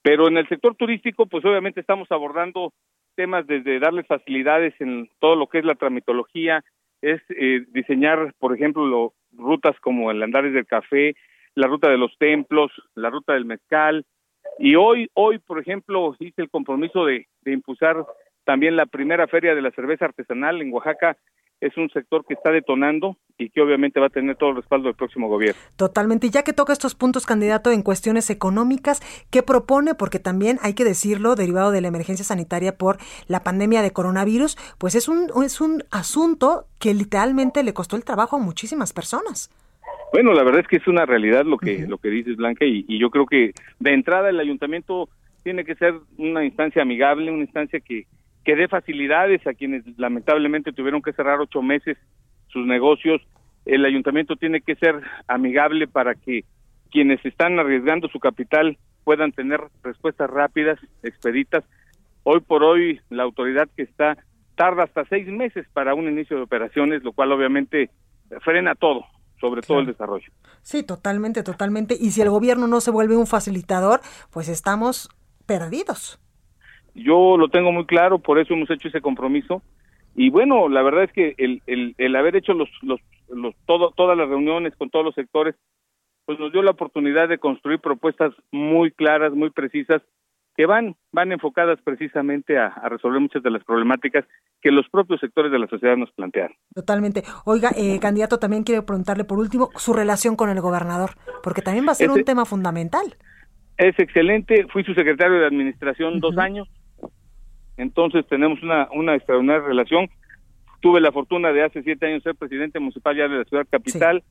pero en el sector turístico, pues obviamente estamos abordando temas desde darles facilidades en todo lo que es la tramitología, es eh, diseñar, por ejemplo, rutas como el Andares del Café, la ruta de los templos, la ruta del mezcal. Y hoy, hoy, por ejemplo, hice el compromiso de, de impulsar también la primera feria de la cerveza artesanal en Oaxaca. es un sector que está detonando y que obviamente va a tener todo el respaldo del próximo gobierno. Totalmente. Y ya que toca estos puntos, candidato, en cuestiones económicas, ¿qué propone? Porque también hay que decirlo, derivado de la emergencia sanitaria por la pandemia de coronavirus, pues es un, es un asunto que literalmente le costó el trabajo a muchísimas personas. Bueno, la verdad es que es una realidad lo que, lo que dices, Blanca, y, y yo creo que de entrada el ayuntamiento tiene que ser una instancia amigable, una instancia que, que dé facilidades a quienes lamentablemente tuvieron que cerrar ocho meses sus negocios. El ayuntamiento tiene que ser amigable para que quienes están arriesgando su capital puedan tener respuestas rápidas, expeditas. Hoy por hoy la autoridad que está tarda hasta seis meses para un inicio de operaciones, lo cual obviamente frena todo, sobre todo el desarrollo. Sí, totalmente, totalmente. Y si el gobierno no se vuelve un facilitador, pues estamos perdidos. Yo lo tengo muy claro, por eso hemos hecho ese compromiso. Y bueno, la verdad es que el, el, el haber hecho los, los, los, todo, todas las reuniones con todos los sectores, pues nos dio la oportunidad de construir propuestas muy claras, muy precisas, que van, van enfocadas precisamente a, a resolver muchas de las problemáticas que los propios sectores de la sociedad nos plantearon. Totalmente. Oiga, eh, candidato, también quiero preguntarle por último su relación con el gobernador, porque también va a ser un tema fundamental. Es excelente, fui su secretario de administración dos años, entonces tenemos una, una extraordinaria relación. Tuve la fortuna de hace siete años ser presidente municipal ya de la ciudad capital,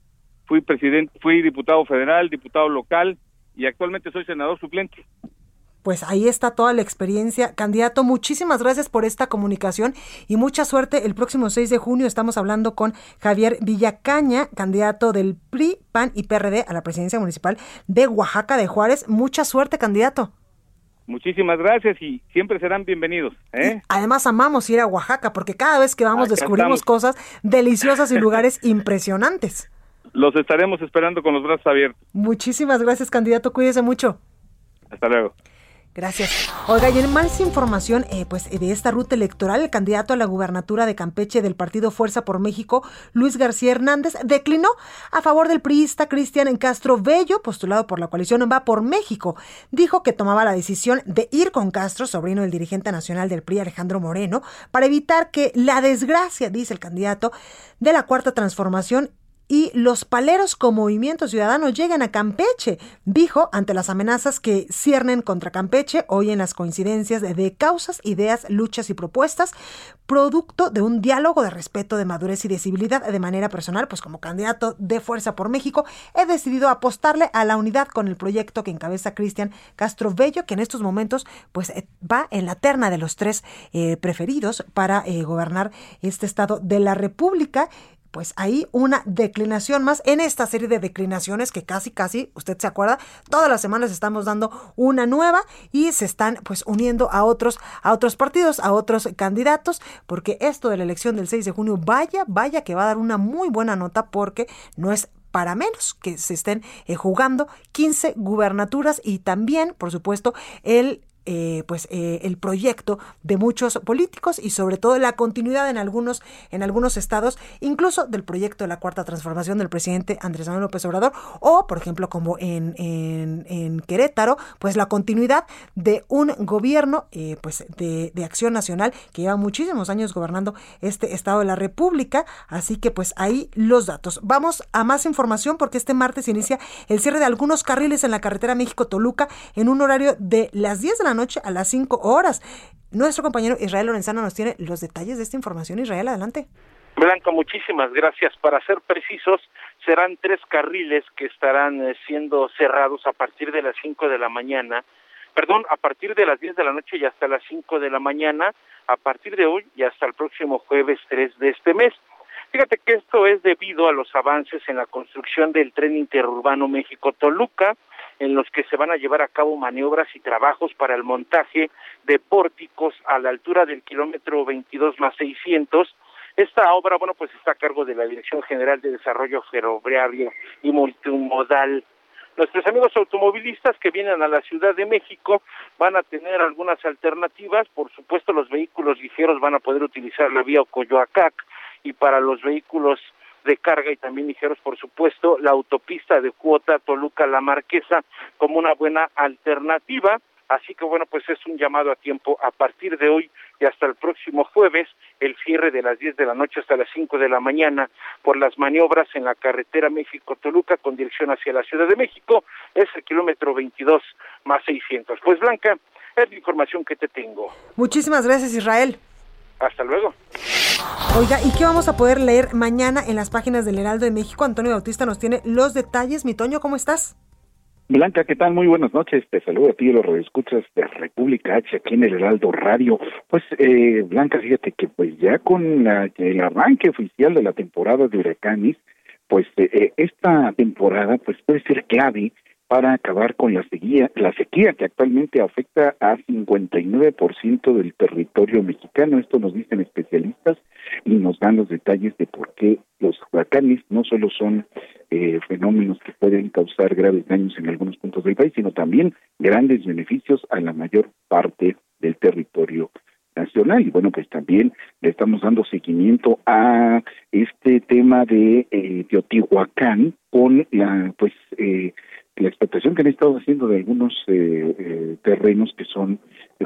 fui presidente, fui diputado federal, diputado local y actualmente soy senador suplente. Pues ahí está toda la experiencia. Candidato, muchísimas gracias por esta comunicación y mucha suerte. El próximo 6 de junio estamos hablando con Javier Villacaña, candidato del PRI, PAN y PRD a la presidencia municipal de Oaxaca de Juárez. Mucha suerte, candidato. Muchísimas gracias y siempre serán bienvenidos. ¿eh? Además, amamos ir a Oaxaca porque cada vez que vamos Acá descubrimos estamos. cosas deliciosas y lugares impresionantes. Los estaremos esperando con los brazos abiertos. Muchísimas gracias, candidato. Cuídese mucho. Hasta luego. Gracias. Oiga, y en más información eh, pues, de esta ruta electoral, el candidato a la gubernatura de Campeche del partido Fuerza por México, Luis García Hernández, declinó a favor del priista Cristian Castro Bello, postulado por la coalición Va por México. Dijo que tomaba la decisión de ir con Castro, sobrino del dirigente nacional del PRI Alejandro Moreno, para evitar que la desgracia, dice el candidato, de la cuarta transformación y los paleros con Movimiento Ciudadano llegan a Campeche, dijo ante las amenazas que ciernen contra Campeche hoy en las coincidencias de, causas, ideas, luchas y propuestas, producto de un diálogo de respeto, de madurez y de civilidad. De manera personal, pues como candidato de Fuerza por México, he decidido apostarle a la unidad con el proyecto que encabeza Cristian Castro Bello, que en estos momentos pues eh, va en la terna de los tres eh, preferidos para eh, gobernar este estado de la República pues hay una declinación más. En esta serie de declinaciones que casi casi, usted se acuerda, todas las semanas estamos dando una nueva y se están pues uniendo a otros a otros partidos, a otros candidatos, porque esto de la elección del 6 de junio vaya, vaya que va a dar una muy buena nota porque no es para menos que se estén eh, jugando 15 gubernaturas y también, por supuesto, el eh, pues eh, el proyecto de muchos políticos y sobre todo la continuidad en algunos en algunos estados incluso del proyecto de la cuarta transformación del presidente Andrés Manuel López Obrador o por ejemplo como en, en, Querétaro pues la continuidad de un gobierno eh, pues de, de acción nacional que lleva muchísimos años gobernando este estado de la República. Así que pues ahí los datos. Vamos a más información porque este martes inicia el cierre de algunos carriles en la carretera México-Toluca en un horario de las 10 de la noche a las 5 horas. Nuestro compañero Israel Lorenzano nos tiene los detalles de esta información. Israel, adelante. Blanca, muchísimas gracias. Para ser precisos, serán tres carriles que estarán eh, siendo cerrados a partir de las 5 de la mañana. Perdón, a partir de las 10 de la noche y hasta las 5 de la mañana, a partir de hoy y hasta el próximo jueves 3 de este mes. Fíjate que esto es debido a los avances en la construcción del tren interurbano México-Toluca, en los que se van a llevar a cabo maniobras y trabajos para el montaje de pórticos a la altura del kilómetro 22 más 600. Esta obra, bueno, pues está a cargo de la Dirección General de Desarrollo Ferroviario y Multimodal. Nuestros amigos automovilistas que vienen a la Ciudad de México van a tener algunas alternativas. Por supuesto, los vehículos ligeros van a poder utilizar la vía Coyoacac y para los vehículos de carga y también ligeros, por supuesto, la autopista de cuota Toluca-La Marquesa como una buena alternativa. Así que bueno, pues es un llamado a tiempo a partir de hoy y hasta el próximo jueves, el cierre de las 10 de la noche hasta las 5 de la mañana por las maniobras en la carretera México-Toluca con dirección hacia la Ciudad de México, es el kilómetro 22 más 600. Pues Blanca, es la información que te tengo. Muchísimas gracias, Israel. Hasta luego. Oiga, ¿y qué vamos a poder leer mañana en las páginas del Heraldo de México? Antonio Bautista nos tiene los detalles. Mi Toño, ¿cómo estás? Blanca, ¿qué tal? Muy buenas noches. Te saludo a ti y los redescuchas de República H aquí en el Heraldo Radio. Pues, eh, Blanca, fíjate que pues ya con la, el arranque oficial de la temporada de huracanes, pues eh, eh, esta temporada pues puede ser clave para acabar con la sequía, la sequía que actualmente afecta a 59% del territorio mexicano. Esto nos dicen especialistas y nos dan los detalles de por qué los huracanes no solo son eh, fenómenos que pueden causar graves daños en algunos puntos del país, sino también grandes beneficios a la mayor parte del territorio nacional y bueno pues también le estamos dando seguimiento a este tema de eh, Teotihuacán con la pues eh, la explotación que han estado haciendo de algunos eh, eh, terrenos que son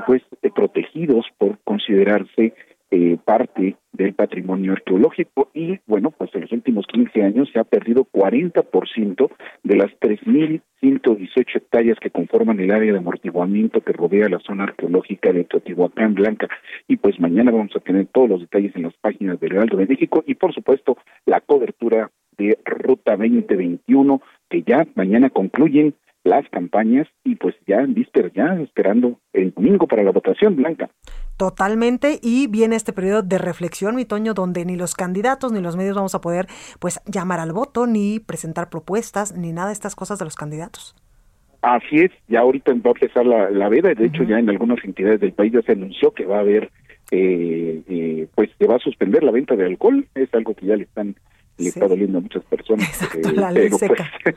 pues protegidos por considerarse eh, parte del patrimonio arqueológico. Y bueno pues en los últimos 15 años se ha perdido 40% de las 3.118 hectáreas que conforman el área de amortiguamiento que rodea la zona arqueológica de Teotihuacán Blanca. Y pues mañana vamos a tener todos los detalles en las páginas del Heraldo de México y por supuesto la cobertura de Ruta 2021 que ya mañana concluyen las campañas y pues ya vísperas, ya esperando el domingo para la votación blanca. Totalmente, y viene este periodo de reflexión, mi Toño, donde ni los candidatos ni los medios vamos a poder pues llamar al voto, ni presentar propuestas, ni nada de estas cosas de los candidatos. Así es, ya ahorita va a empezar la, la veda, de hecho ya en algunas entidades del país ya se anunció que va a haber, eh, eh, pues se va a suspender la venta de alcohol, es algo que ya le están le está doliendo a muchas personas. Exacto, la ley pero, seca. Pues,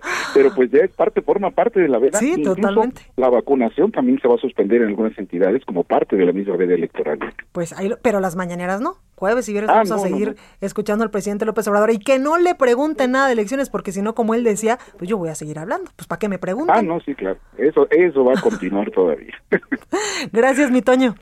pero pues ya es parte, forma parte de la veda. Sí, Incluso totalmente. La vacunación también se va a suspender en algunas entidades como parte de la misma veda electoral. Pues ahí, pero las mañaneras no. Jueves y viernes Ah, vamos no, a no, seguir no. escuchando al presidente López Obrador y que no le pregunten nada de elecciones, porque si no, como él decía, pues yo voy a seguir hablando. Pues para qué me preguntan. Ah, no, sí, claro. Eso, eso va a continuar todavía. Gracias, mi Toño.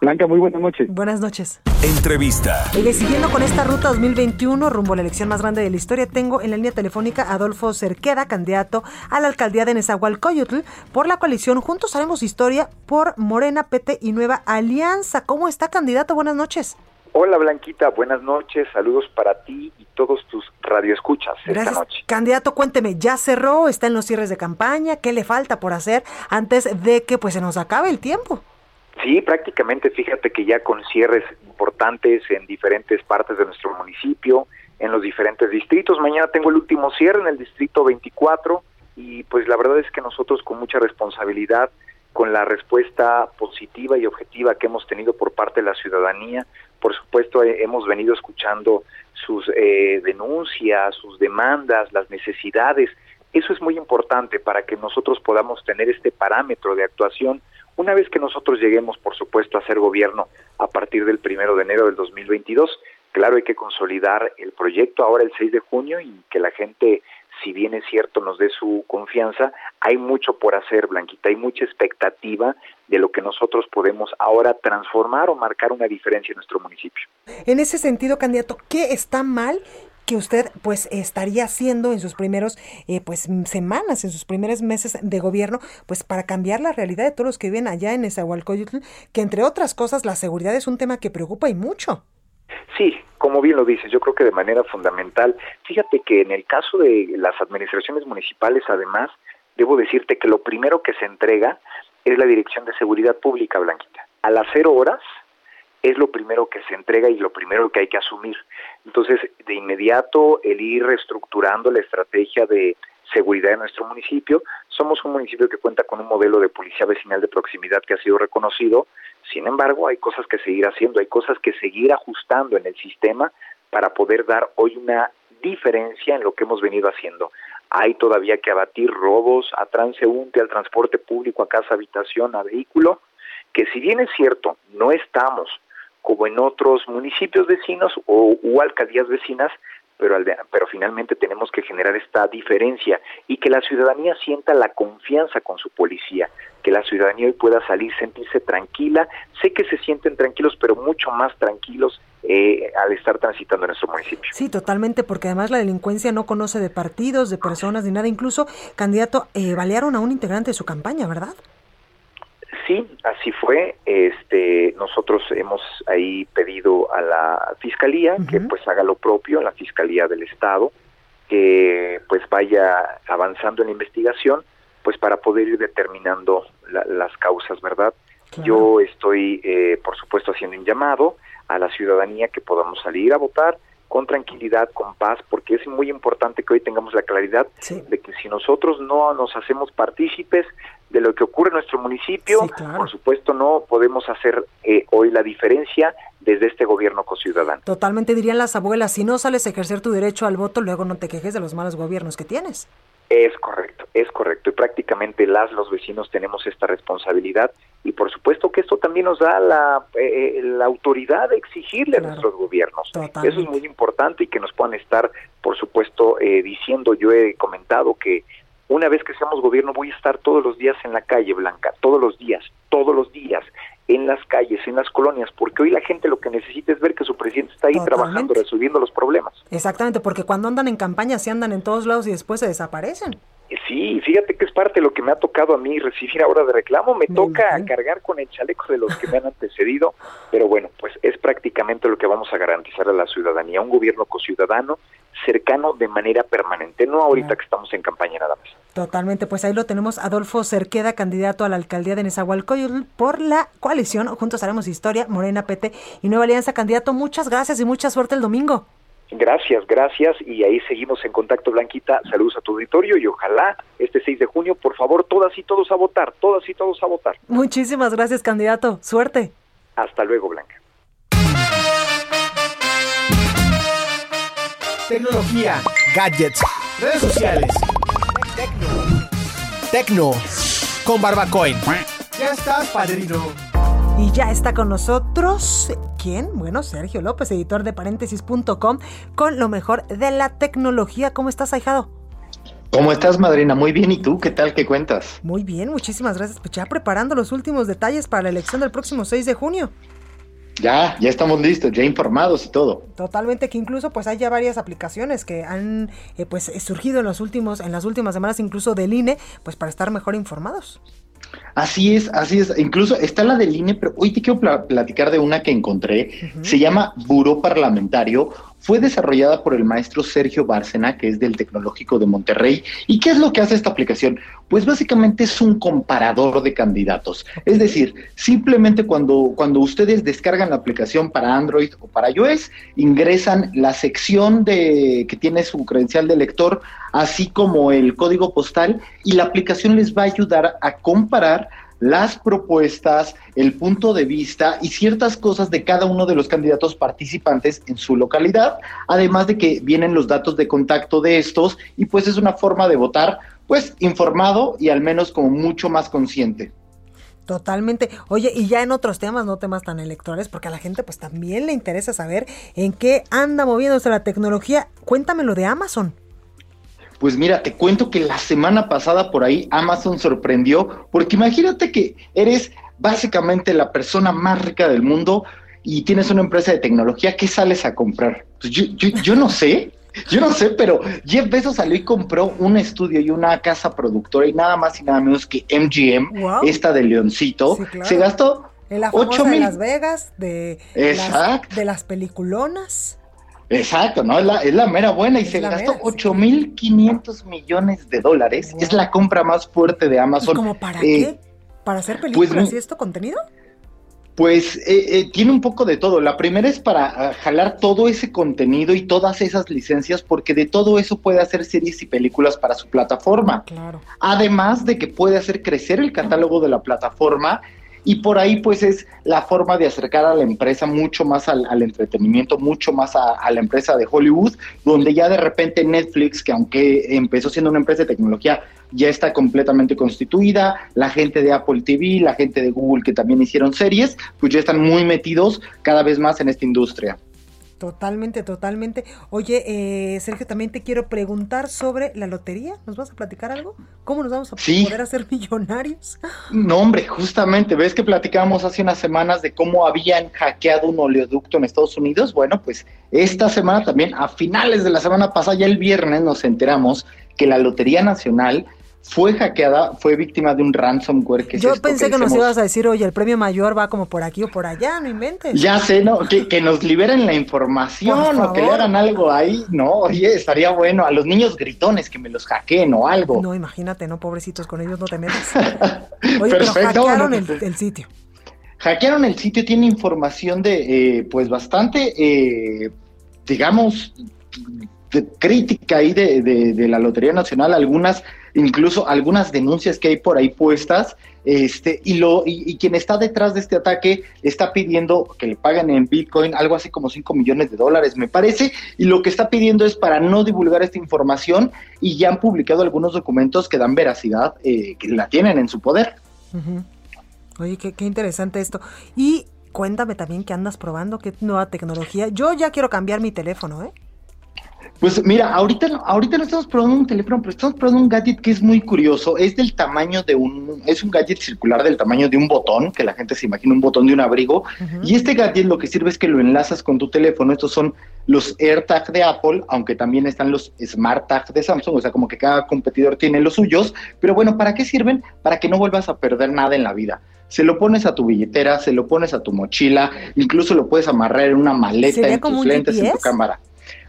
Blanca, muy buenas noches. Buenas noches. Entrevista. Oye, siguiendo con esta ruta 2021 rumbo a la elección más grande de la historia, tengo en la línea telefónica a Adolfo Cerqueda, candidato a la alcaldía de Nezahualcóyotl por la coalición Juntos Haremos Historia por Morena, PT y Nueva Alianza. ¿Cómo está, candidato? Buenas noches. Hola Blanquita, buenas noches, saludos para ti y todos tus radioescuchas Gracias. esta noche. Candidato, cuénteme, ¿ya cerró? ¿Está en los cierres de campaña? ¿Qué le falta por hacer antes de que pues se nos acabe el tiempo? Sí, prácticamente fíjate que ya con cierres importantes en diferentes partes de nuestro municipio, en los diferentes distritos. Mañana tengo el último cierre en el distrito 24 y pues la verdad es que nosotros con mucha responsabilidad, con la respuesta positiva y objetiva que hemos tenido por parte de la ciudadanía, por supuesto eh, hemos venido escuchando sus eh, denuncias, sus demandas, las necesidades. Eso es muy importante para que nosotros podamos tener este parámetro de actuación una vez que nosotros lleguemos, por supuesto, a ser gobierno a partir del primero de enero del 2022, claro, hay que consolidar el proyecto ahora el 6 de junio y que la gente, si bien es cierto, nos dé su confianza. Hay mucho por hacer, Blanquita, hay mucha expectativa de lo que nosotros podemos ahora transformar o marcar una diferencia en nuestro municipio. En ese sentido, candidato, ¿qué está mal que usted pues estaría haciendo en sus primeros eh, pues semanas, en sus primeros meses de gobierno, pues para cambiar la realidad de todos los que viven allá en Nezahualcóyotl, que entre otras cosas la seguridad es un tema que preocupa y mucho. Sí, como bien lo dices, yo creo que de manera fundamental. Fíjate que en el caso de las administraciones municipales, además, debo decirte que lo primero que se entrega es la Dirección de Seguridad Pública, Blanquita. A las cero horas es lo primero que se entrega y lo primero que hay que asumir. Entonces, de inmediato, el ir reestructurando la estrategia de seguridad en nuestro municipio. Somos un municipio que cuenta con un modelo de policía vecinal de proximidad que ha sido reconocido. Sin embargo, hay cosas que seguir haciendo, hay cosas que seguir ajustando en el sistema para poder dar hoy una diferencia en lo que hemos venido haciendo. Hay todavía que abatir robos a transeúnte, al transporte público, a casa, habitación, a vehículo, que si bien es cierto, no estamos como en otros municipios vecinos o u alcaldías vecinas, pero, pero finalmente tenemos que generar esta diferencia y que la ciudadanía sienta la confianza con su policía, que la ciudadanía hoy pueda salir, sentirse tranquila. Sé que se sienten tranquilos, pero mucho más tranquilos eh, al estar transitando en nuestro municipio. Sí, totalmente, porque además la delincuencia no conoce de partidos, de personas, ni nada. Incluso, candidato, eh, balearon a un integrante de su campaña, ¿verdad? Sí, así fue. Este, nosotros hemos ahí pedido a la fiscalía que pues haga lo propio, la fiscalía del estado, que pues vaya avanzando en la investigación, pues para poder ir determinando las causas, ¿verdad? Yo estoy, eh, por supuesto, haciendo un llamado a la ciudadanía que podamos salir a votar con tranquilidad, con paz, porque es muy importante que hoy tengamos la claridad de que si nosotros no nos hacemos partícipes de lo que ocurre en nuestro municipio, por supuesto no podemos hacer eh, hoy la diferencia desde este gobierno ciudadano. Totalmente dirían las abuelas, si no sales a ejercer tu derecho al voto, luego no te quejes de los malos gobiernos que tienes. Es correcto, es correcto. Y prácticamente las, los vecinos tenemos esta responsabilidad. Y por supuesto que esto también nos da la, eh, la autoridad de exigirle a nuestros gobiernos. Eso es muy importante y que nos puedan estar, por supuesto, eh, diciendo, yo he comentado que una vez que seamos gobierno voy a estar todos los días en la calle blanca, todos los días, todos los días, en las calles, en las colonias, porque hoy la gente lo que necesita es ver que su presidente está ahí trabajando, resolviendo los problemas. Exactamente, porque cuando andan en campaña se andan en todos lados y después se desaparecen. Sí, fíjate que es parte de lo que me ha tocado a mí recibir ahora de reclamo. Me, toca cargar con el chaleco de los que me han antecedido, pero bueno, pues es prácticamente lo que vamos a garantizar a la ciudadanía, un gobierno co-ciudadano cercano de manera permanente, no ahorita que estamos en campaña nada más. Totalmente, pues ahí lo tenemos, Adolfo Cerqueda, candidato a la alcaldía de Nezahualcóyotl por la coalición Juntos Haremos Historia, Morena PT y Nueva Alianza. Candidato, muchas gracias y mucha suerte el domingo. Gracias, gracias. Y ahí seguimos en contacto, Blanquita. Saludos a tu auditorio y ojalá este 6 de junio, por favor, todas y todos a votar, todas y todos a votar. Muchísimas gracias, candidato. Suerte. Hasta luego, Blanca. Tecnología, gadgets, redes sociales. Tecno. Tecno. Con Barbacoin. Ya estás, padrino. Y ya está con nosotros, ¿quién? Bueno, Sergio López, editor de paréntesis.com, con lo mejor de la tecnología. ¿Cómo estás, ahijado? ¿Cómo estás, madrina? Muy bien, ¿y tú? ¿Qué tal? ¿Qué cuentas? Muy bien, muchísimas gracias. Pues ya preparando los últimos detalles para la elección del próximo 6 de junio. Ya, ya estamos listos, ya informados y todo. Totalmente, que incluso pues hay ya varias aplicaciones que han eh, pues surgido en los últimos, en las últimas semanas, incluso del INE, pues para estar mejor informados. Así es, así es. Incluso está la del INE, pero hoy te quiero platicar de una que encontré. Se llama Buró Parlamentario. Fue desarrollada por el maestro Sergio Bárcena, que es del Tecnológico de Monterrey. ¿Y qué es lo que hace esta aplicación? Pues básicamente es un comparador de candidatos. Es decir, simplemente cuando, cuando ustedes descargan la aplicación para Android o para iOS, ingresan la sección de que tiene su credencial de lector, así como el código postal, y la aplicación les va a ayudar a comparar las propuestas, el punto de vista y ciertas cosas de cada uno de los candidatos participantes en su localidad, además de que vienen los datos de contacto de estos y pues es una forma de votar pues informado y al menos como mucho más consciente. Totalmente. Oye, y ya en otros temas, no temas tan electorales, porque a la gente pues también le interesa saber en qué anda moviéndose la tecnología. Cuéntamelo de Amazon. Pues mira, te cuento que la semana pasada por ahí Amazon sorprendió, porque imagínate que eres básicamente la persona más rica del mundo y tienes una empresa de tecnología, ¿qué sales a comprar? Pues yo, yo, no sé, yo no sé, pero Jeff Bezos salió y compró un estudio y una casa productora y nada más y nada menos que MGM, esta de Leoncito, se gastó en la de Las Vegas, de, de las peliculonas. Exacto, ¿no? Es la, es la mera buena y se gastó mil 8.500 millones de dólares. Es la compra más fuerte de Amazon. ¿Cómo para eh, qué? ¿Para hacer pues, películas y esto contenido? Pues eh, eh, tiene un poco de todo. La primera es para ah, jalar todo ese contenido y todas esas licencias, porque de todo eso puede hacer series y películas para su plataforma. Claro. Además de que puede hacer crecer el catálogo de la plataforma y por ahí pues es la forma de acercar a la empresa mucho más al, entretenimiento, mucho más a, la empresa de Hollywood, donde ya de repente Netflix, que aunque empezó siendo una empresa de tecnología, ya está completamente constituida, la gente de Apple TV, la gente de Google que también hicieron series, pues ya están muy metidos cada vez más en esta industria. Totalmente, totalmente. Oye, eh, Sergio, también te quiero preguntar sobre la lotería. ¿Nos vas a platicar algo? ¿Cómo nos vamos a poder hacer millonarios? No, hombre, justamente, ves que platicábamos hace unas semanas de cómo habían hackeado un oleoducto en Estados Unidos. Bueno, pues esta semana también, a finales de la semana pasada, ya el viernes, nos enteramos que la Lotería Nacional fue hackeada, fue víctima de un ransomware que Yo pensé que, nos ibas a decir, oye, el premio mayor va como por aquí o por allá, no inventes. Ya sé, ¿no? Que, nos liberen la información o que le hagan algo ahí, ¿no? Oye, estaría bueno. A los niños gritones que me los hackeen o algo. No, imagínate, ¿no? Pobrecitos, con ellos no te metas. Oye, pero hackearon el, sitio. Hackearon el sitio, tiene información de, eh, pues, bastante, eh, digamos, crítica ahí de, de la Lotería Nacional, algunas incluso algunas denuncias que hay por ahí puestas, este, y, lo, y, quien está detrás de este ataque está pidiendo que le paguen en Bitcoin algo así como 5 millones de dólares, me parece, y lo que está pidiendo es para no divulgar esta información y ya han publicado algunos documentos que dan veracidad, eh, que la tienen en su poder. Oye, qué, qué interesante esto. Y cuéntame también qué andas probando, qué nueva tecnología. Yo ya quiero cambiar mi teléfono, ¿eh? Pues mira, ahorita, ahorita no estamos probando un teléfono, pero estamos probando un gadget que es muy curioso. Es del tamaño de un, es un gadget circular del tamaño de un botón, que la gente se imagina un botón de un abrigo. Y este gadget lo que sirve es que lo enlazas con tu teléfono. Estos son los AirTag de Apple, aunque también están los SmartTag de Samsung, o sea, como que cada competidor tiene los suyos. Pero bueno, ¿para qué sirven? Para que no vuelvas a perder nada en la vida se lo pones a tu billetera, se lo pones a tu mochila, incluso lo puedes amarrar en una maleta, en tus lentes, en tu cámara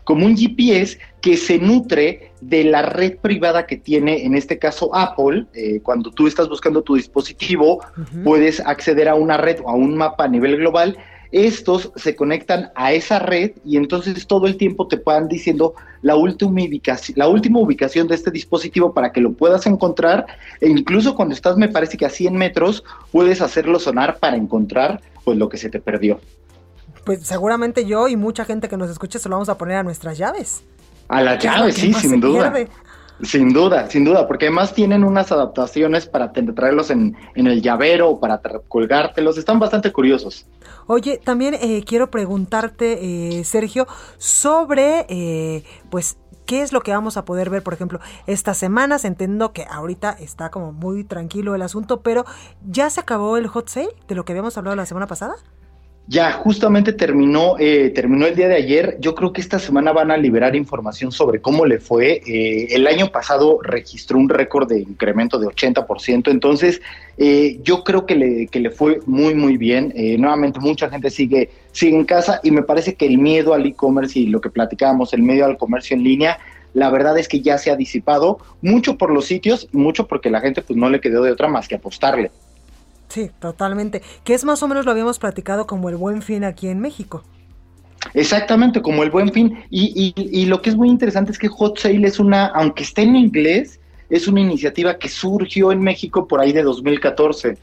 como un GPS que se nutre de la red privada que tiene, en este caso Apple. Eh, cuando tú estás buscando tu dispositivo, puedes acceder a una red o a un mapa a nivel global. Estos se conectan a esa red y entonces todo el tiempo te van diciendo la última ubicación, la última ubicación de este dispositivo para que lo puedas encontrar e incluso cuando estás, me parece que a 100 metros, puedes hacerlo sonar para encontrar pues lo que se te perdió pues seguramente yo y mucha gente que nos escuche se lo vamos a poner a nuestras llaves. A las llaves, sí, sin duda. Sin duda, sin duda, porque además tienen unas adaptaciones para traerlos en, el llavero o para colgártelos. Están bastante curiosos. Oye, también eh, quiero preguntarte, eh, Sergio, sobre, eh, pues, ¿Qué es lo que vamos a poder ver, por ejemplo, estas semanas? Entiendo que ahorita está como muy tranquilo el asunto, pero ¿ya se acabó el hot sale de lo que habíamos hablado la semana pasada? Ya, justamente terminó, eh, terminó el día de ayer. Yo creo que esta semana van a liberar información sobre cómo le fue. Eh, el año pasado registró un récord de incremento de 80%, entonces eh, yo creo que le, que le fue muy, muy bien. nuevamente, mucha gente sigue, sigue en casa y me parece que el miedo al e-commerce y lo que platicábamos, el miedo al comercio en línea, la verdad es que ya se ha disipado, mucho por los sitios mucho porque la gente pues no le quedó de otra más que apostarle. Sí, totalmente. Que es más o menos lo habíamos platicado como el buen fin aquí en México. Exactamente, como el buen fin. Y, y, lo que es muy interesante es que Hot Sale es una, aunque esté en inglés, es una iniciativa que surgió en México por ahí de 2014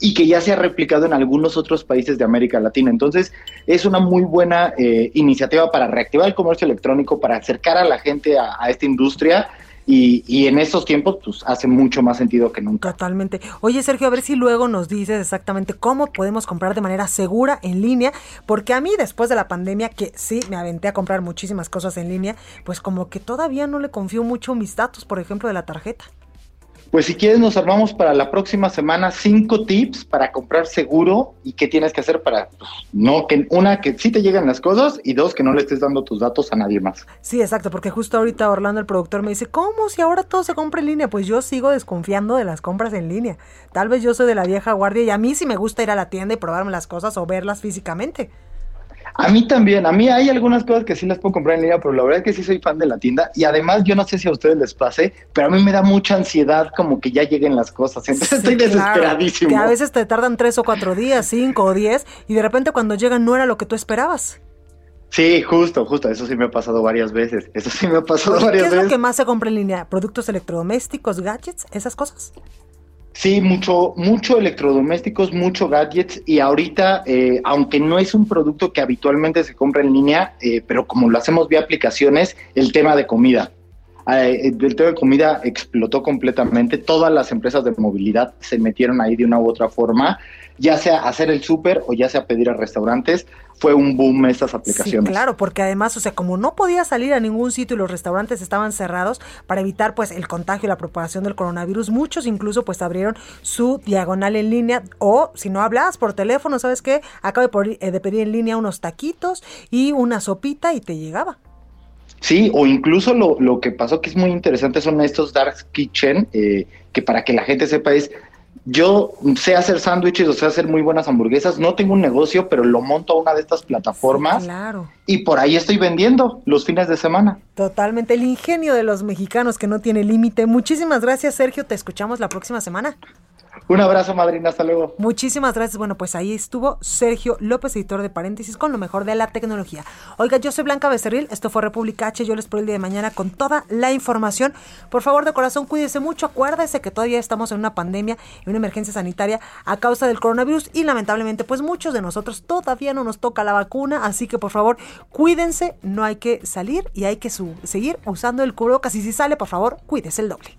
y que ya se ha replicado en algunos otros países de América Latina. Entonces, es una muy buena eh, iniciativa para reactivar el comercio electrónico, para acercar a la gente a esta industria y, y, en estos tiempos, pues hace mucho más sentido que nunca. Totalmente. Oye, Sergio, a ver si luego nos dices exactamente cómo podemos comprar de manera segura en línea, porque a mí después de la pandemia, que sí me aventé a comprar muchísimas cosas en línea, pues como que todavía no le confío mucho mis datos, por ejemplo, de la tarjeta. Pues si quieres nos armamos para la próxima semana cinco tips para comprar seguro y qué tienes que hacer para pues, no que una que sí te lleguen las cosas y dos que no le estés dando tus datos a nadie más. Sí, exacto, porque justo ahorita Orlando el productor me dice, "¿Cómo si ahora todo se compra en línea?" Pues yo sigo desconfiando de las compras en línea. Tal vez yo soy de la vieja guardia y a mí sí me gusta ir a la tienda y probarme las cosas o verlas físicamente. A mí también, a mí hay algunas cosas que sí las puedo comprar en línea, pero la verdad es que sí soy fan de la tienda y además yo no sé si a ustedes les pase, pero a mí me da mucha ansiedad como que ya lleguen las cosas, entonces estoy desesperadísimo. Que a veces te tardan tres o cuatro días, cinco o diez y de repente cuando llegan no era lo que tú esperabas. Sí, justo, justo, eso sí me ha pasado varias veces, eso sí me ha pasado varias veces. ¿Qué es lo que más se compra en línea? ¿Productos electrodomésticos, gadgets, esas cosas? Sí, mucho, mucho electrodomésticos, mucho gadgets y ahorita, eh, aunque no es un producto que habitualmente se compra en línea, eh, pero como lo hacemos vía aplicaciones, el tema de comida. Eh, el tema de comida explotó completamente, todas las empresas de movilidad se metieron ahí de una u otra forma, ya sea hacer el súper o ya sea pedir a restaurantes, fue un boom estas aplicaciones. Claro, porque además, o sea, como no podía salir a ningún sitio y los restaurantes estaban cerrados para evitar pues el contagio y la propagación del coronavirus, muchos incluso pues abrieron su diagonal en línea o si no hablas por teléfono, ¿sabes qué? Acabo eh, de pedir en línea unos taquitos y una sopita y te llegaba. Sí, o incluso lo, lo, que pasó que es muy interesante son estos dark kitchen, eh, que para que la gente sepa es, yo sé hacer sándwiches o sé hacer muy buenas hamburguesas, no tengo un negocio, pero lo monto a una de estas plataformas claro. y por ahí estoy vendiendo los fines de semana. Totalmente, el ingenio de los mexicanos que no tiene límite. Muchísimas gracias Sergio, te escuchamos la próxima semana. Un abrazo, madrina, hasta luego. Muchísimas gracias. Bueno, pues ahí estuvo Sergio López, editor de Paréntesis, con lo mejor de la tecnología. Oiga, yo soy Blanca Becerril, esto fue República H, yo les espero el día de mañana con toda la información. Por favor, de corazón, cuídese mucho, acuérdese que todavía estamos en una pandemia, en una emergencia sanitaria a causa del coronavirus y lamentablemente, pues muchos de nosotros todavía no nos toca la vacuna, así que por favor, cuídense, no hay que salir y hay que seguir usando el cubrebocas y si sale, por favor, cuídese el doble.